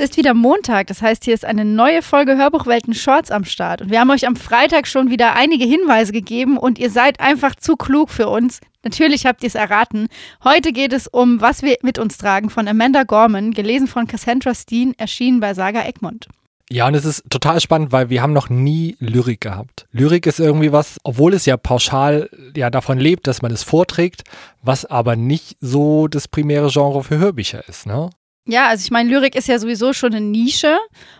ist wieder Montag, das heißt, hier ist eine neue Folge Hörbuchwelten Shorts am Start. Und wir haben euch am Freitag schon wieder einige Hinweise gegeben und ihr seid einfach zu klug für uns. Natürlich habt ihr es erraten. Heute geht es um Was wir mit uns tragen von Amanda Gorman, gelesen von Cassandra Steen, erschienen bei Saga Egmont. Ja, und es ist total spannend, weil wir haben noch nie Lyrik gehabt. Lyrik ist irgendwie was, obwohl es ja pauschal ja davon lebt, dass man es vorträgt, was aber nicht so das primäre Genre für Hörbücher ist, ne? Ja, also ich meine, Lyrik ist ja sowieso schon eine Nische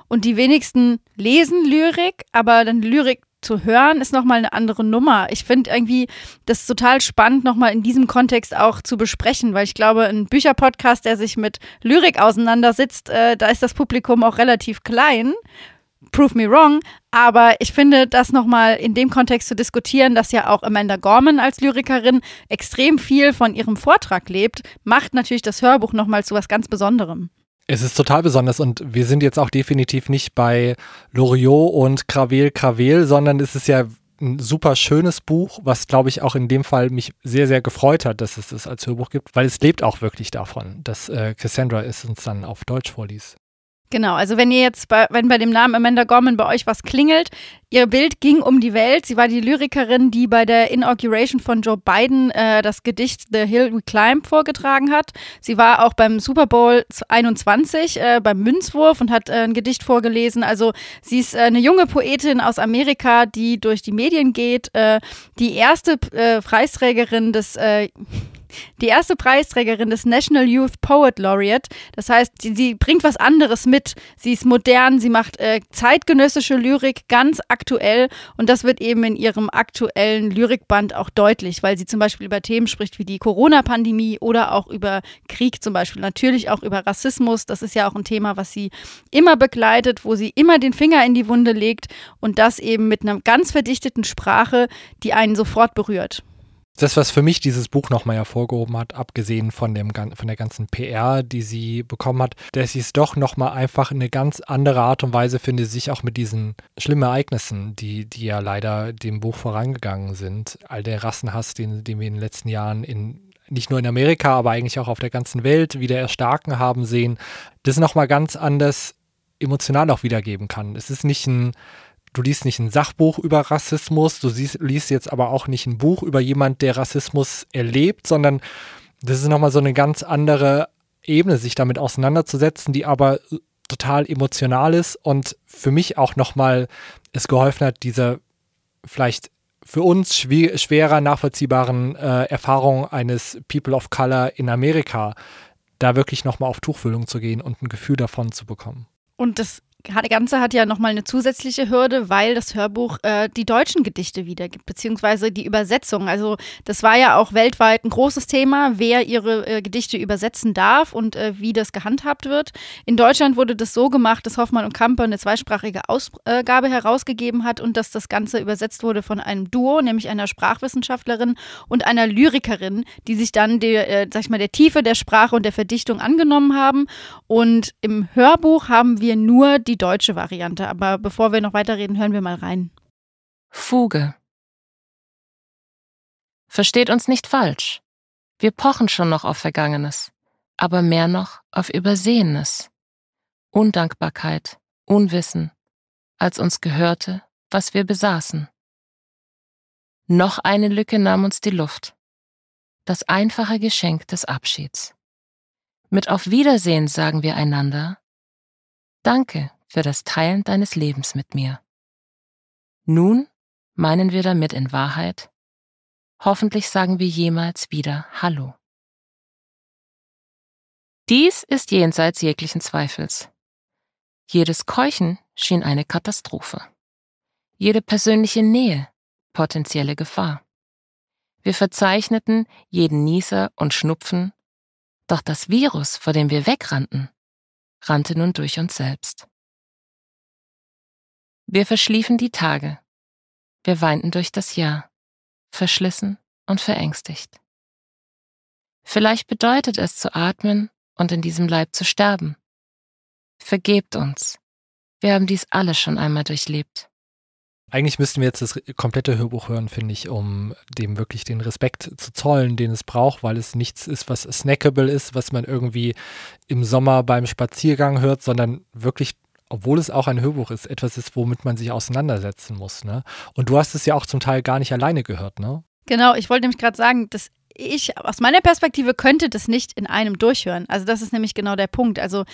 und die wenigsten lesen Lyrik, aber dann Lyrik zu hören ist nochmal eine andere Nummer. Ich finde irgendwie das total spannend, nochmal in diesem Kontext auch zu besprechen, weil ich glaube, ein Bücherpodcast, der sich mit Lyrik auseinandersetzt, äh, da ist das Publikum auch relativ klein prove me wrong, aber ich finde, das nochmal in dem Kontext zu diskutieren, dass ja auch Amanda Gorman als Lyrikerin extrem viel von ihrem Vortrag lebt, macht natürlich das Hörbuch nochmal zu was ganz Besonderem. Es ist total besonders und wir sind jetzt auch definitiv nicht bei Loriot und Cravel Cravel, sondern es ist ja ein super schönes Buch, was glaube ich auch in dem Fall mich sehr, sehr gefreut hat, dass es es als Hörbuch gibt, weil es lebt auch wirklich davon, dass äh, Cassandra es uns dann auf Deutsch vorliest. Genau, also wenn ihr jetzt bei, wenn bei dem Namen Amanda Gorman bei euch was klingelt, ihr Bild ging um die Welt. Sie war die Lyrikerin, die bei der Inauguration von Joe Biden äh, das Gedicht The Hill We Climb vorgetragen hat. Sie war auch beim Super Bowl 21 äh, beim Münzwurf und hat äh, ein Gedicht vorgelesen. Also sie ist äh, eine junge Poetin aus Amerika, die durch die Medien geht. Äh, die erste äh, Preisträgerin des die erste Preisträgerin des National Youth Poet Laureate. Das heißt, sie, sie bringt was anderes mit. Sie ist modern, sie macht äh, zeitgenössische Lyrik ganz aktuell und das wird eben in ihrem aktuellen Lyrikband auch deutlich, weil sie zum Beispiel über Themen spricht wie die Corona-Pandemie oder auch über Krieg zum Beispiel, natürlich auch über Rassismus. Das ist ja auch ein Thema, was sie immer begleitet, wo sie immer den Finger in die Wunde legt und das eben mit einer ganz verdichteten Sprache, die einen sofort berührt das, was für mich dieses Buch nochmal hervorgehoben hat, abgesehen von, dem, von der ganzen PR, die sie bekommen hat, dass sie es doch nochmal einfach eine ganz andere Art und Weise finde, sich auch mit diesen schlimmen Ereignissen, die, die ja leider dem Buch vorangegangen sind, all der Rassenhass, den, den wir in den letzten Jahren in nicht nur in Amerika, aber eigentlich auch auf der ganzen Welt wieder erstarken haben sehen, das nochmal ganz anders emotional auch wiedergeben kann. Es ist nicht ein du liest nicht ein Sachbuch über Rassismus, du siehst, liest jetzt aber auch nicht ein Buch über jemand, der Rassismus erlebt, sondern das ist nochmal so eine ganz andere Ebene, sich damit auseinanderzusetzen, die aber total emotional ist und für mich auch nochmal es geholfen hat, diese vielleicht für uns schwer, schwerer nachvollziehbaren äh, Erfahrung eines People of Color in Amerika, da wirklich nochmal auf Tuchfüllung zu gehen und ein Gefühl davon zu bekommen. Und das Ganze hat ja nochmal eine zusätzliche Hürde, weil das Hörbuch äh, die deutschen Gedichte wiedergibt, beziehungsweise die Übersetzung. Also das war ja auch weltweit ein großes Thema, wer ihre äh, Gedichte übersetzen darf und äh, wie das gehandhabt wird. In Deutschland wurde das so gemacht, dass Hoffmann und Kamper eine zweisprachige Ausgabe herausgegeben hat und dass das Ganze übersetzt wurde von einem Duo, nämlich einer Sprachwissenschaftlerin und einer Lyrikerin, die sich dann der, äh, sag ich mal, der Tiefe der Sprache und der Verdichtung angenommen haben. Und im Hörbuch haben wir nur die die deutsche Variante. Aber bevor wir noch weiterreden, hören wir mal rein. Fuge. Versteht uns nicht falsch. Wir pochen schon noch auf Vergangenes, aber mehr noch auf Übersehenes. Undankbarkeit, Unwissen, als uns gehörte, was wir besaßen. Noch eine Lücke nahm uns die Luft. Das einfache Geschenk des Abschieds. Mit Auf Wiedersehen sagen wir einander Danke für das Teilen deines Lebens mit mir. Nun meinen wir damit in Wahrheit, hoffentlich sagen wir jemals wieder Hallo. Dies ist jenseits jeglichen Zweifels. Jedes Keuchen schien eine Katastrophe. Jede persönliche Nähe potenzielle Gefahr. Wir verzeichneten jeden Nieser und Schnupfen, doch das Virus, vor dem wir wegrannten, rannte nun durch uns selbst. Wir verschliefen die Tage. Wir weinten durch das Jahr, verschlissen und verängstigt. Vielleicht bedeutet es zu atmen und in diesem Leib zu sterben. Vergebt uns. Wir haben dies alle schon einmal durchlebt. Eigentlich müssten wir jetzt das komplette Hörbuch hören, finde ich, um dem wirklich den Respekt zu zollen, den es braucht, weil es nichts ist, was snackable ist, was man irgendwie im Sommer beim Spaziergang hört, sondern wirklich obwohl es auch ein Hörbuch ist, etwas ist, womit man sich auseinandersetzen muss. Ne? Und du hast es ja auch zum Teil gar nicht alleine gehört, ne? Genau, ich wollte nämlich gerade sagen, dass ich aus meiner Perspektive könnte das nicht in einem durchhören. Also das ist nämlich genau der Punkt. Also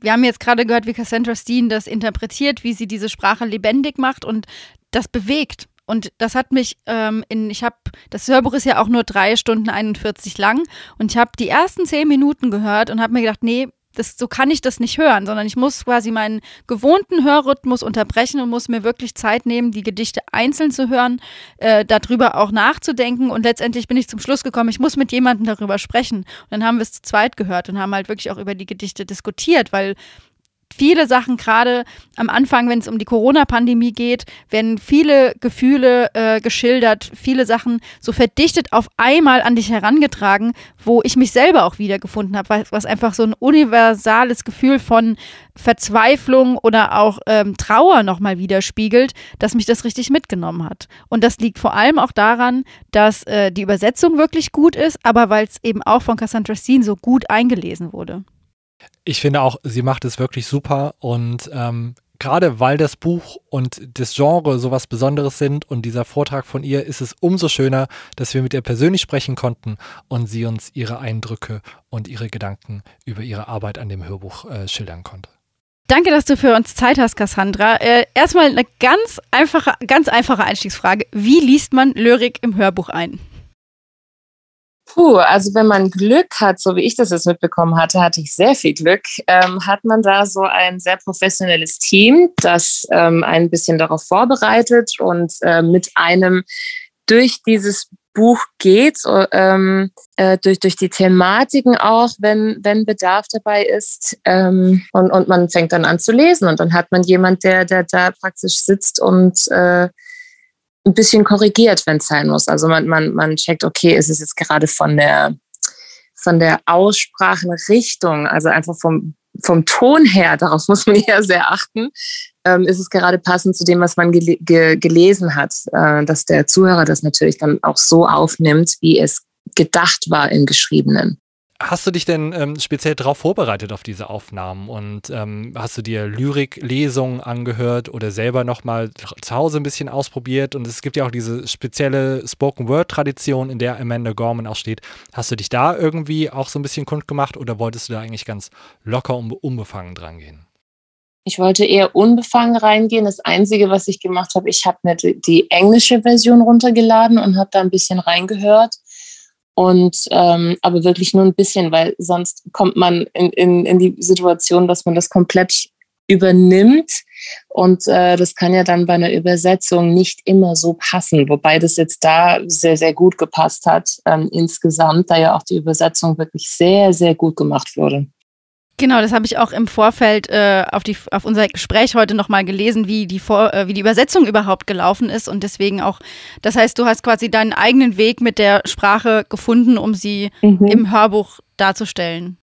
wir haben jetzt gerade gehört, wie Cassandra Steen das interpretiert, wie sie diese Sprache lebendig macht und das bewegt. Und das hat mich ähm, in, ich habe, das Hörbuch ist ja auch nur drei Stunden 41 lang und ich habe die ersten zehn Minuten gehört und habe mir gedacht, nee, das, so kann ich das nicht hören, sondern ich muss quasi meinen gewohnten Hörrhythmus unterbrechen und muss mir wirklich Zeit nehmen, die Gedichte einzeln zu hören, äh, darüber auch nachzudenken. Und letztendlich bin ich zum Schluss gekommen, ich muss mit jemandem darüber sprechen. Und dann haben wir es zu zweit gehört und haben halt wirklich auch über die Gedichte diskutiert, weil viele Sachen, gerade am Anfang, wenn es um die Corona-Pandemie geht, werden viele Gefühle äh, geschildert, viele Sachen so verdichtet auf einmal an dich herangetragen, wo ich mich selber auch wiedergefunden habe, was, einfach so ein universales Gefühl von Verzweiflung oder auch ähm, Trauer nochmal widerspiegelt, dass mich das richtig mitgenommen hat. Und das liegt vor allem auch daran, dass äh, die Übersetzung wirklich gut ist, aber weil es eben auch von Cassandra Steen so gut eingelesen wurde. Ich finde auch, sie macht es wirklich super und ähm, gerade weil das Buch und das Genre so was Besonderes sind und dieser Vortrag von ihr, ist es umso schöner, dass wir mit ihr persönlich sprechen konnten und sie uns ihre Eindrücke und ihre Gedanken über ihre Arbeit an dem Hörbuch äh, schildern konnte. Danke, dass du für uns Zeit hast, Cassandra. Äh, erstmal eine ganz einfache, ganz einfache Einstiegsfrage. Wie liest man Lyrik im Hörbuch ein? Puh, also wenn man Glück hat, so wie ich das jetzt mitbekommen hatte, hatte ich sehr viel Glück, ähm, hat man da so ein sehr professionelles Team, das ähm, ein bisschen darauf vorbereitet und äh, mit einem durch dieses Buch geht, ähm, äh, durch, durch die Thematiken auch, wenn, wenn Bedarf dabei ist. Ähm, und, und man fängt dann an zu lesen und dann hat man jemand, der, der da praktisch sitzt und äh, ein bisschen korrigiert, wenn es sein muss. Also man, man, man checkt, okay, ist es jetzt gerade von der, von der Aussprachenrichtung, also einfach vom, vom Ton her, darauf muss man ja sehr achten, ähm, ist es gerade passend zu dem, was man gele ge gelesen hat, äh, dass der Zuhörer das natürlich dann auch so aufnimmt, wie es gedacht war im Geschriebenen. Hast du dich denn ähm, speziell darauf vorbereitet auf diese Aufnahmen und ähm, hast du dir Lyriklesungen angehört oder selber nochmal zu Hause ein bisschen ausprobiert? Und es gibt ja auch diese spezielle Spoken-Word-Tradition, in der Amanda Gorman auch steht. Hast du dich da irgendwie auch so ein bisschen kundgemacht oder wolltest du da eigentlich ganz locker und unbefangen dran gehen? Ich wollte eher unbefangen reingehen. Das Einzige, was ich gemacht habe, ich habe mir die englische Version runtergeladen und habe da ein bisschen reingehört und ähm, aber wirklich nur ein bisschen, weil sonst kommt man in, in, in die Situation, dass man das komplett übernimmt. Und äh, das kann ja dann bei einer Übersetzung nicht immer so passen, wobei das jetzt da sehr, sehr gut gepasst hat ähm, insgesamt, da ja auch die Übersetzung wirklich sehr, sehr gut gemacht wurde. Genau, das habe ich auch im Vorfeld äh, auf, die, auf unser Gespräch heute nochmal gelesen, wie die, Vor, äh, wie die Übersetzung überhaupt gelaufen ist. Und deswegen auch, das heißt, du hast quasi deinen eigenen Weg mit der Sprache gefunden, um sie mhm. im Hörbuch darzustellen.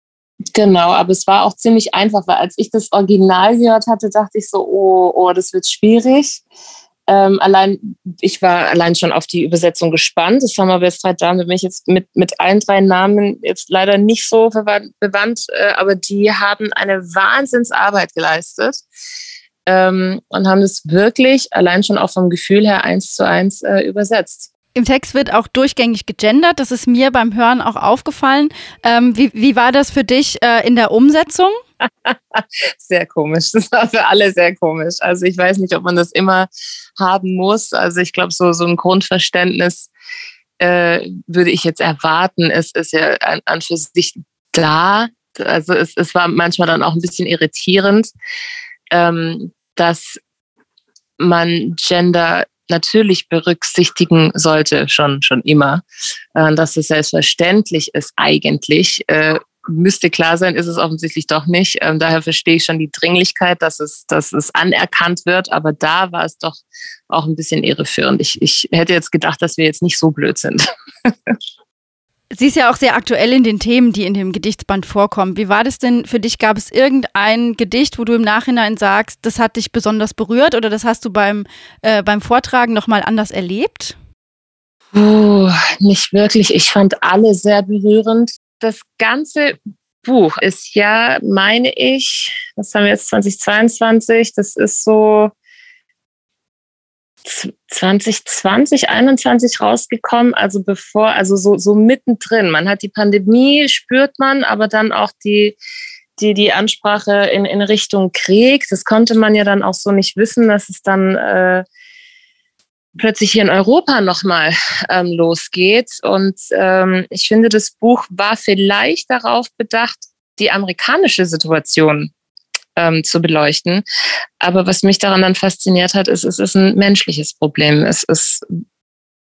Genau, aber es war auch ziemlich einfach, weil als ich das Original gehört hatte, dachte ich so, oh, oh, das wird schwierig. Ähm, allein, ich war allein schon auf die Übersetzung gespannt. Das haben wir jetzt drei Damen, da bin ich jetzt mit, mit allen drei Namen jetzt leider nicht so bewandt, äh, aber die haben eine Wahnsinnsarbeit geleistet ähm, und haben das wirklich allein schon auch vom Gefühl her eins zu eins äh, übersetzt. Im Text wird auch durchgängig gegendert. Das ist mir beim Hören auch aufgefallen. Ähm, wie, wie war das für dich äh, in der Umsetzung? sehr komisch. Das war für alle sehr komisch. Also ich weiß nicht, ob man das immer haben muss. Also ich glaube, so, so ein Grundverständnis äh, würde ich jetzt erwarten. Es ist ja an, an für sich da. Also es, es war manchmal dann auch ein bisschen irritierend, ähm, dass man Gender natürlich berücksichtigen sollte, schon, schon immer, äh, dass es selbstverständlich ist eigentlich. Äh, müsste klar sein, ist es offensichtlich doch nicht. Ähm, daher verstehe ich schon die Dringlichkeit, dass es, dass es anerkannt wird, aber da war es doch auch ein bisschen irreführend. Ich, ich hätte jetzt gedacht, dass wir jetzt nicht so blöd sind. Sie ist ja auch sehr aktuell in den Themen, die in dem Gedichtsband vorkommen. Wie war das denn für dich? Gab es irgendein Gedicht, wo du im Nachhinein sagst, das hat dich besonders berührt oder das hast du beim, äh, beim Vortragen nochmal anders erlebt? Uh, nicht wirklich. Ich fand alle sehr berührend. Das ganze Buch ist ja, meine ich, was haben wir jetzt 2022? Das ist so 2020, 21 rausgekommen, also bevor, also so, so mittendrin. Man hat die Pandemie, spürt man, aber dann auch die, die, die Ansprache in, in Richtung Krieg. Das konnte man ja dann auch so nicht wissen, dass es dann äh, plötzlich hier in Europa nochmal ähm, losgeht. Und ähm, ich finde, das Buch war vielleicht darauf bedacht, die amerikanische Situation ähm, zu beleuchten. Aber was mich daran dann fasziniert hat, ist, es ist ein menschliches Problem. Es, es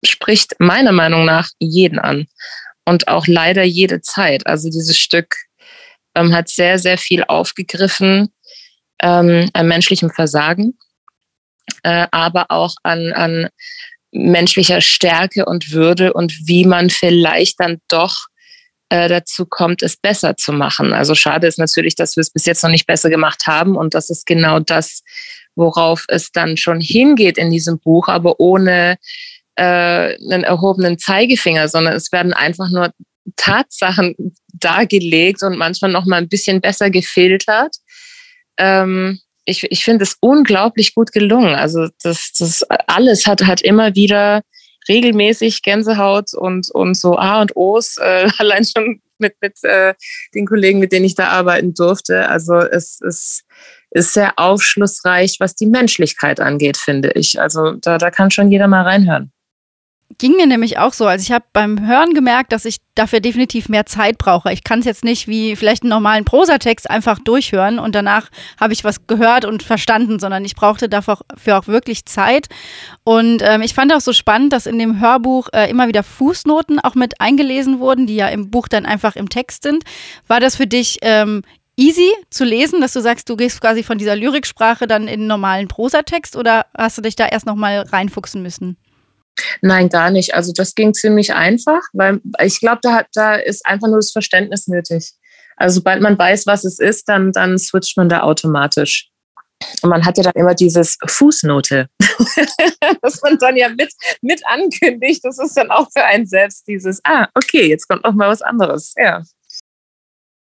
spricht meiner Meinung nach jeden an und auch leider jede Zeit. Also dieses Stück ähm, hat sehr, sehr viel aufgegriffen ähm, an menschlichem Versagen, äh, aber auch an, an menschlicher Stärke und Würde und wie man vielleicht dann doch äh, dazu kommt, es besser zu machen. Also schade ist natürlich, dass wir es bis jetzt noch nicht besser gemacht haben und das ist genau das, worauf es dann schon hingeht in diesem Buch, aber ohne äh, einen erhobenen Zeigefinger, sondern es werden einfach nur Tatsachen dargelegt und manchmal noch mal ein bisschen besser gefiltert. Ähm, ich, ich finde es unglaublich gut gelungen. Also das, das alles hat, hat immer wieder regelmäßig Gänsehaut und, und so A und O's, äh, allein schon mit, mit äh, den Kollegen, mit denen ich da arbeiten durfte. Also es, es ist sehr aufschlussreich, was die Menschlichkeit angeht, finde ich. Also da, da kann schon jeder mal reinhören. Ging mir nämlich auch so. Also ich habe beim Hören gemerkt, dass ich dafür definitiv mehr Zeit brauche. Ich kann es jetzt nicht wie vielleicht einen normalen Prosatext einfach durchhören und danach habe ich was gehört und verstanden, sondern ich brauchte dafür auch wirklich Zeit. Und ähm, ich fand auch so spannend, dass in dem Hörbuch äh, immer wieder Fußnoten auch mit eingelesen wurden, die ja im Buch dann einfach im Text sind. War das für dich ähm, easy zu lesen, dass du sagst, du gehst quasi von dieser Lyriksprache dann in normalen Prosatext oder hast du dich da erst nochmal reinfuchsen müssen? Nein, gar nicht. Also das ging ziemlich einfach, weil ich glaube, da, da ist einfach nur das Verständnis nötig. Also sobald man weiß, was es ist, dann, dann switcht man da automatisch. Und man hat ja dann immer dieses Fußnote, das man dann ja mit, mit ankündigt. Das ist dann auch für einen selbst dieses, ah, okay, jetzt kommt noch mal was anderes. Ja.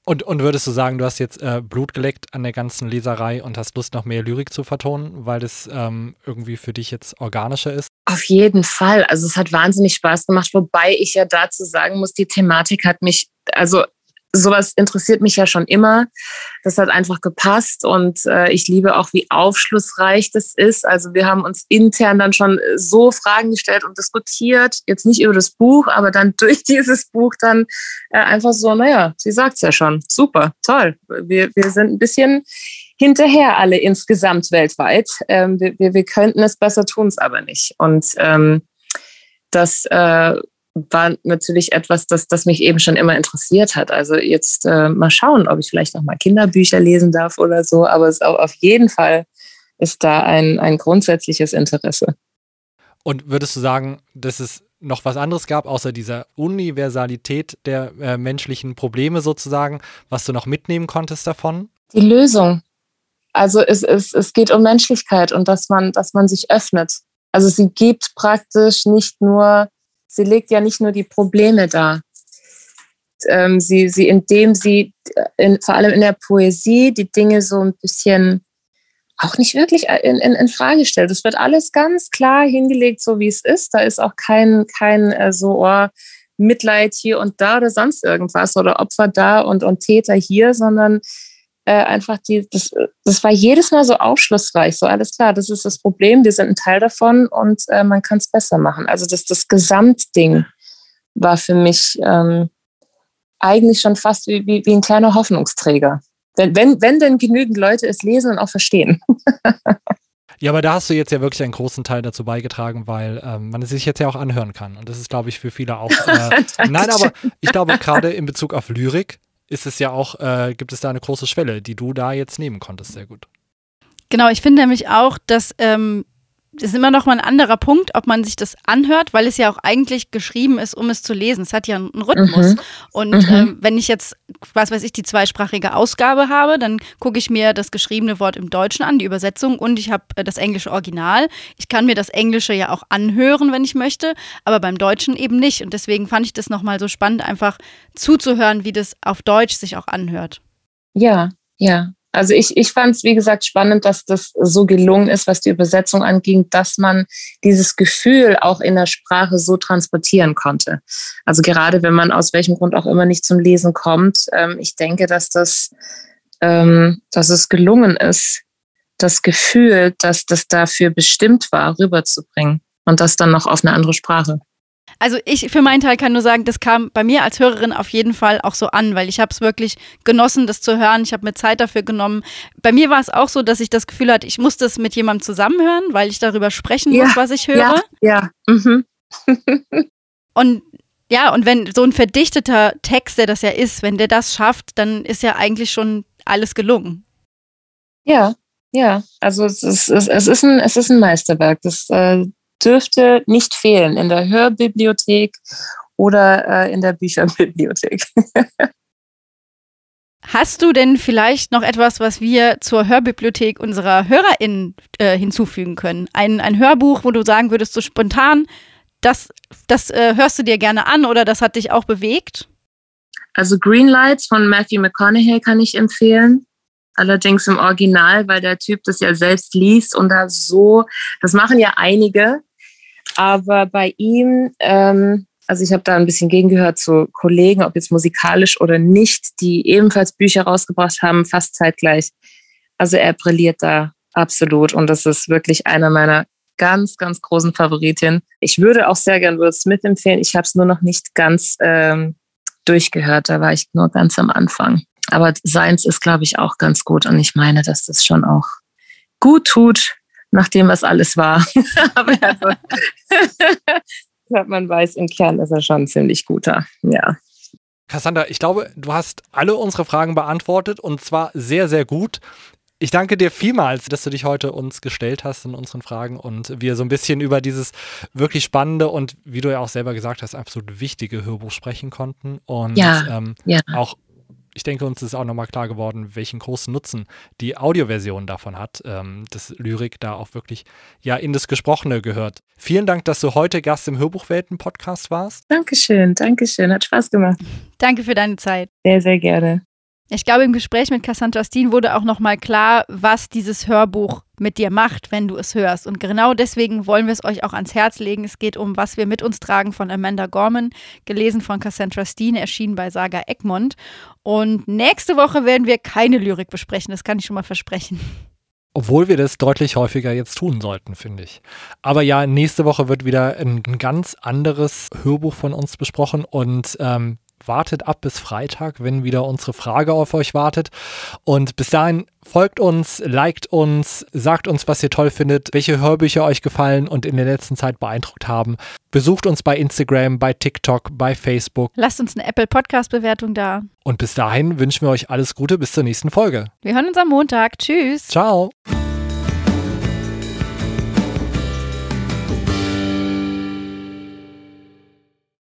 Und, und würdest du sagen, du hast jetzt äh, Blut geleckt an der ganzen Leserei und hast Lust, noch mehr Lyrik zu vertonen, weil das ähm, irgendwie für dich jetzt organischer ist? Auf jeden Fall. Also es hat wahnsinnig Spaß gemacht, wobei ich ja dazu sagen muss, die Thematik hat mich, also sowas interessiert mich ja schon immer. Das hat einfach gepasst und äh, ich liebe auch, wie aufschlussreich das ist. Also wir haben uns intern dann schon so Fragen gestellt und diskutiert, jetzt nicht über das Buch, aber dann durch dieses Buch dann äh, einfach so, naja, sie sagt es ja schon, super, toll. Wir, wir sind ein bisschen hinterher alle insgesamt weltweit. Ähm, wir, wir, wir könnten es besser, tun es aber nicht. Und ähm, das äh, war natürlich etwas, das, das mich eben schon immer interessiert hat. Also jetzt äh, mal schauen, ob ich vielleicht auch mal Kinderbücher lesen darf oder so, aber es auf jeden Fall ist da ein, ein grundsätzliches Interesse. Und würdest du sagen, dass es noch was anderes gab, außer dieser Universalität der äh, menschlichen Probleme sozusagen, was du noch mitnehmen konntest davon? Die Lösung. Also es, es, es geht um Menschlichkeit und dass man, dass man sich öffnet. Also sie gibt praktisch nicht nur sie legt ja nicht nur die Probleme dar. Ähm, sie, sie, indem sie in, vor allem in der Poesie die Dinge so ein bisschen auch nicht wirklich in, in, in Frage stellt. Es wird alles ganz klar hingelegt, so wie es ist. Da ist auch kein, kein äh, so oh, Mitleid hier und da oder sonst irgendwas oder Opfer da und, und Täter hier, sondern äh, einfach die, das, das war jedes Mal so aufschlussreich, so alles klar, das ist das Problem, wir sind ein Teil davon und äh, man kann es besser machen. Also das, das Gesamtding war für mich ähm, eigentlich schon fast wie, wie, wie ein kleiner Hoffnungsträger. Wenn, wenn, wenn denn genügend Leute es lesen und auch verstehen. Ja, aber da hast du jetzt ja wirklich einen großen Teil dazu beigetragen, weil ähm, man es sich jetzt ja auch anhören kann. Und das ist, glaube ich, für viele auch. Äh, nein, aber ich glaube, gerade in Bezug auf Lyrik ist es ja auch, äh, gibt es da eine große Schwelle, die du da jetzt nehmen konntest, sehr gut. Genau, ich finde nämlich auch, dass ähm, ist immer noch mal ein anderer Punkt, ob man sich das anhört, weil es ja auch eigentlich geschrieben ist, um es zu lesen. Es hat ja einen Rhythmus. Mhm. Und mhm. Ähm, wenn ich jetzt, was weiß ich, die zweisprachige Ausgabe habe, dann gucke ich mir das geschriebene Wort im Deutschen an, die Übersetzung, und ich habe äh, das englische Original. Ich kann mir das Englische ja auch anhören, wenn ich möchte, aber beim Deutschen eben nicht. Und deswegen fand ich das nochmal so spannend, einfach zuzuhören, wie das auf Deutsch sich auch anhört. Ja, ja, also ich, ich fand es, wie gesagt, spannend, dass das so gelungen ist, was die Übersetzung anging, dass man dieses Gefühl auch in der Sprache so transportieren konnte. Also gerade wenn man aus welchem Grund auch immer nicht zum Lesen kommt, ähm, ich denke, dass das, ähm, dass es gelungen ist, das Gefühl, dass das dafür bestimmt war, rüberzubringen und das dann noch auf eine andere Sprache. Also ich für meinen Teil kann nur sagen, das kam bei mir als Hörerin auf jeden Fall auch so an, weil ich habe es wirklich genossen, das zu hören. Ich habe mir Zeit dafür genommen. Bei mir war es auch so, dass ich das Gefühl hatte, ich muss das mit jemandem zusammenhören, weil ich darüber sprechen ja, muss, was ich höre. Ja, ja. Mhm. und ja, und wenn so ein verdichteter Text, der das ja ist, wenn der das schafft, dann ist ja eigentlich schon alles gelungen. Ja, ja. Also es ist, es, ist, ein, es ist ein Meisterwerk. Das, äh, dürfte nicht fehlen in der Hörbibliothek oder äh, in der Bücherbibliothek. Hast du denn vielleicht noch etwas, was wir zur Hörbibliothek unserer HörerInnen äh, hinzufügen können? Ein, ein Hörbuch, wo du sagen würdest, so spontan, das, das äh, hörst du dir gerne an oder das hat dich auch bewegt? Also Green Lights von Matthew McConaughey kann ich empfehlen allerdings im Original, weil der Typ das ja selbst liest und da so, das machen ja einige, aber bei ihm, ähm, also ich habe da ein bisschen gegengehört zu Kollegen, ob jetzt musikalisch oder nicht, die ebenfalls Bücher rausgebracht haben, fast zeitgleich. Also er brilliert da absolut und das ist wirklich einer meiner ganz, ganz großen Favoritinnen. Ich würde auch sehr gern Will Smith empfehlen. Ich habe es nur noch nicht ganz ähm, durchgehört. Da war ich nur ganz am Anfang. Aber seins ist, glaube ich, auch ganz gut. Und ich meine, dass das schon auch gut tut, nachdem was alles war. Aber also, man weiß, im Kern ist er schon ein ziemlich guter. Ja. Cassandra, ich glaube, du hast alle unsere Fragen beantwortet und zwar sehr, sehr gut. Ich danke dir vielmals, dass du dich heute uns gestellt hast in unseren Fragen und wir so ein bisschen über dieses wirklich spannende und, wie du ja auch selber gesagt hast, absolut wichtige Hörbuch sprechen konnten. Und ja, ähm, ja. auch ich denke, uns ist auch nochmal klar geworden, welchen großen Nutzen die Audioversion davon hat, ähm, dass Lyrik da auch wirklich ja in das Gesprochene gehört. Vielen Dank, dass du heute Gast im Hörbuchwelten-Podcast warst. Dankeschön, Dankeschön, hat Spaß gemacht. Danke für deine Zeit. Sehr, sehr gerne. Ich glaube, im Gespräch mit Cassandra Steen wurde auch nochmal klar, was dieses Hörbuch mit dir macht, wenn du es hörst. Und genau deswegen wollen wir es euch auch ans Herz legen. Es geht um Was wir mit uns tragen von Amanda Gorman, gelesen von Cassandra Steen, erschienen bei Saga Egmont. Und nächste Woche werden wir keine Lyrik besprechen, das kann ich schon mal versprechen. Obwohl wir das deutlich häufiger jetzt tun sollten, finde ich. Aber ja, nächste Woche wird wieder ein, ganz anderes Hörbuch von uns besprochen und ähm, wartet ab bis Freitag, wenn wieder unsere Frage auf euch wartet. Und bis dahin folgt uns, liked uns, sagt uns, was ihr toll findet, welche Hörbücher euch gefallen und in der letzten Zeit beeindruckt haben. Besucht uns bei Instagram, bei TikTok, bei Facebook. Lasst uns eine Apple Podcast Bewertung da. Und bis dahin wünschen wir euch alles Gute bis zur nächsten Folge. Wir hören uns am Montag. Tschüss. Ciao.